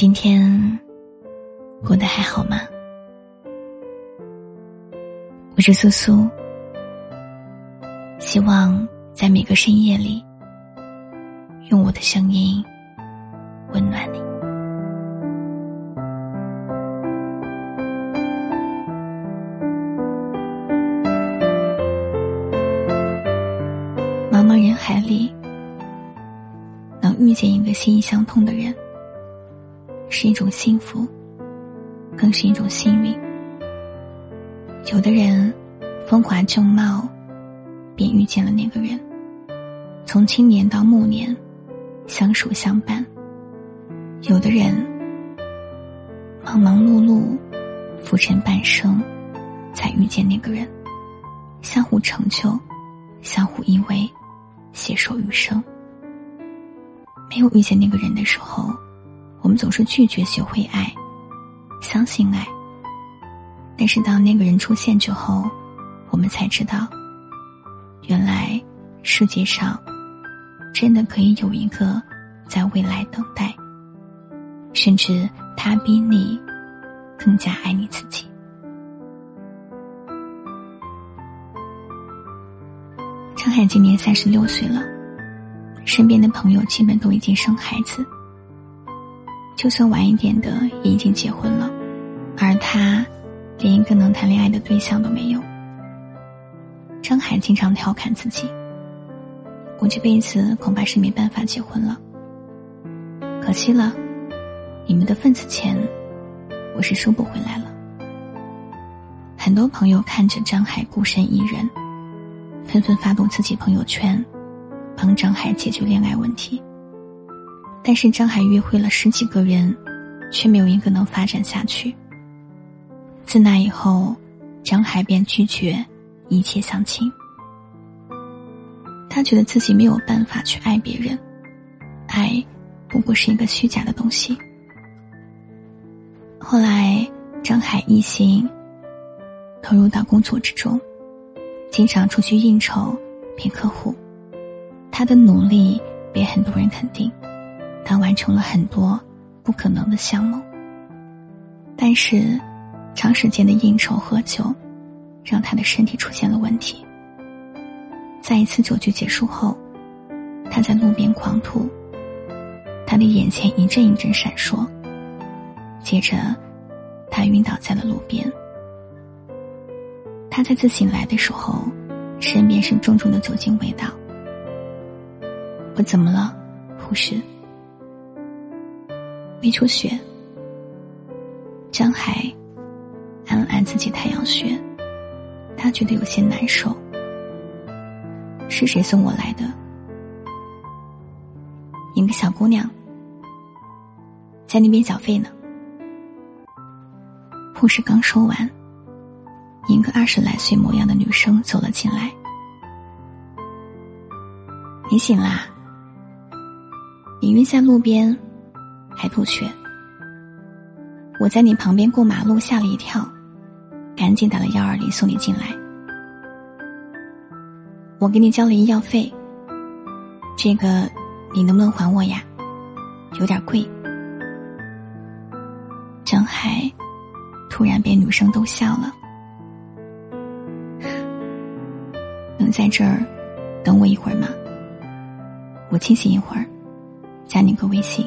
今天过得还好吗？我是苏苏，希望在每个深夜里，用我的声音温暖你。茫茫人海里，能遇见一个心意相通的人。是一种幸福，更是一种幸运。有的人风华正茂，便遇见了那个人，从青年到暮年，相守相伴；有的人忙忙碌碌，浮沉半生，才遇见那个人，相互成就，相互依偎，携手余生。没有遇见那个人的时候。我们总是拒绝学会爱，相信爱。但是当那个人出现之后，我们才知道，原来世界上真的可以有一个在未来等待，甚至他比你更加爱你自己。张海今年三十六岁了，身边的朋友基本都已经生孩子。就算晚一点的已经结婚了，而他连一个能谈恋爱的对象都没有。张海经常调侃自己：“我这辈子恐怕是没办法结婚了。”可惜了，你们的份子钱，我是收不回来了。很多朋友看着张海孤身一人，纷纷发动自己朋友圈，帮张海解决恋爱问题。但是张海约会了十几个人，却没有一个能发展下去。自那以后，张海便拒绝一切相亲。他觉得自己没有办法去爱别人，爱不过是一个虚假的东西。后来，张海一心投入到工作之中，经常出去应酬、骗客户，他的努力被很多人肯定。他完成了很多不可能的项目，但是长时间的应酬喝酒，让他的身体出现了问题。在一次酒局结束后，他在路边狂吐，他的眼前一阵一阵闪烁，接着他晕倒在了路边。他再次醒来的时候，身边是重重的酒精味道。我怎么了，护士？没出血，张海按了按自己太阳穴，他觉得有些难受。是谁送我来的？一个小姑娘，在那边缴费呢。护士刚说完，一个二十来岁模样的女生走了进来。你醒啦？你晕在路边。还吐血，我在你旁边过马路吓了一跳，赶紧打了幺二零送你进来。我给你交了医药费，这个你能不能还我呀？有点贵。张海突然被女生逗笑了，能在这儿等我一会儿吗？我清醒一会儿，加你个微信。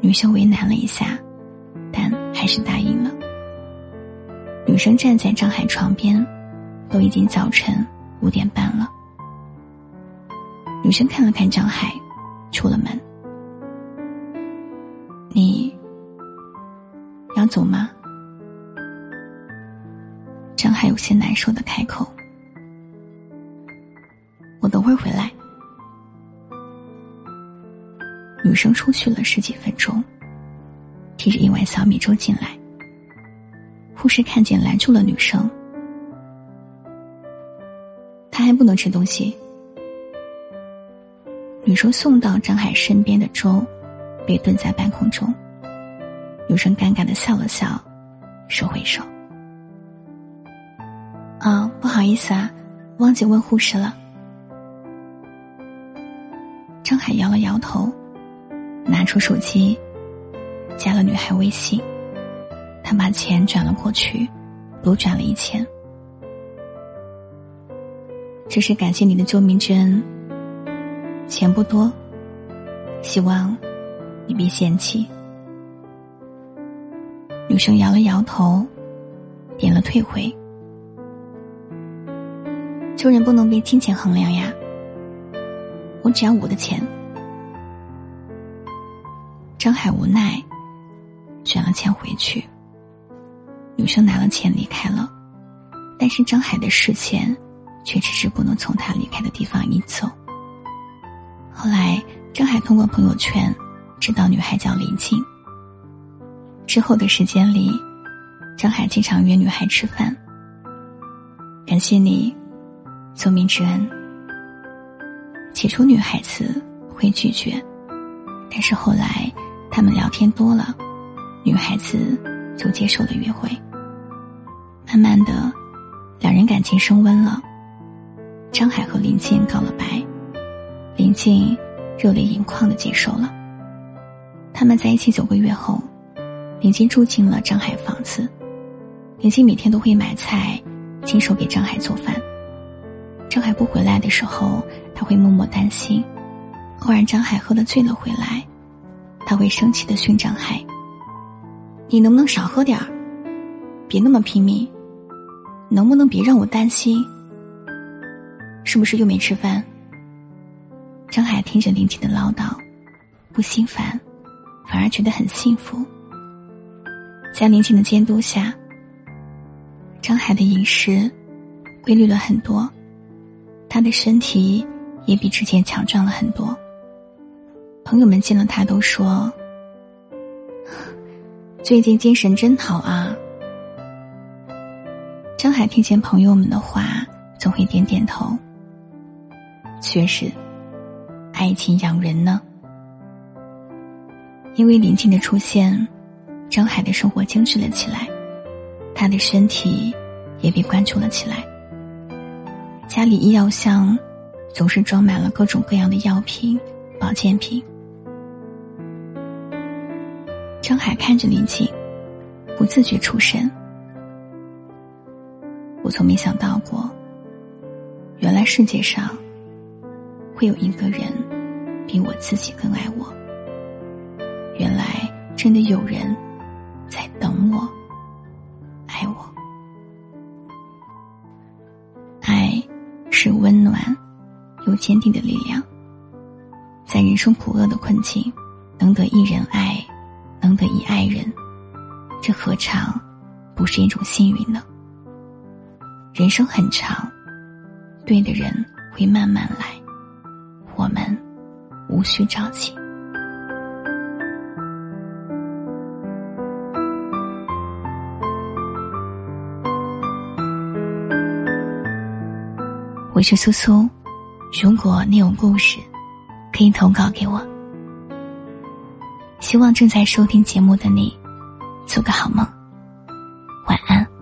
女生为难了一下，但还是答应了。女生站在张海床边，都已经早晨五点半了。女生看了看张海，出了门。你要走吗？张海有些难受的开口：“我等会儿回来。”女生出去了十几分钟，提着一碗小米粥进来。护士看见拦住了女生，她还不能吃东西。女生送到张海身边的粥，被蹲在半空中。女生尴尬的笑了笑，收回手。啊，不好意思啊，忘记问护士了。张海摇了摇头。出手机，加了女孩微信。他把钱转了过去，多转了一千。这是感谢你的救命之恩。钱不多，希望你别嫌弃。女生摇了摇头，点了退回。救人不能被金钱衡量呀，我只要我的钱。张海无奈，卷了钱回去。女生拿了钱离开了，但是张海的视线却迟迟不能从他离开的地方移走。后来，张海通过朋友圈知道女孩叫林静。之后的时间里，张海经常约女孩吃饭。感谢你，救命之恩。起初女孩子会拒绝，但是后来他们聊天多了，女孩子就接受了约会。慢慢的，两人感情升温了。张海和林静告了白。林静热泪盈眶的接受了。他们在一起九个月后，林静住进了张海房子。林静每天都会买菜，亲手给张海做饭。张海不回来的时候，他会默默担心。偶然张海喝的醉了回来，他会生气的训张海：“你能不能少喝点儿？别那么拼命，能不能别让我担心？是不是又没吃饭？”张海听着林静的唠叨，不心烦，反而觉得很幸福。在林静的监督下，张海的饮食规律了很多，他的身体也比之前强壮了很多。朋友们见了他都说：“最近精神真好啊。”张海听见朋友们的话，总会点点头。确实。爱情养人呢，因为林静的出现，张海的生活精致了起来，他的身体也被关注了起来。家里医药箱总是装满了各种各样的药品、保健品。张海看着林静，不自觉出神。我从没想到过，原来世界上。会有一个人比我自己更爱我。原来真的有人在等我，爱我。爱是温暖又坚定的力量。在人生苦厄的困境，能得一人爱，能得一爱人，这何尝不是一种幸运呢？人生很长，对的人会慢慢来。我们无需着急。我是苏苏，如果你有故事，可以投稿给我。希望正在收听节目的你，做个好梦，晚安。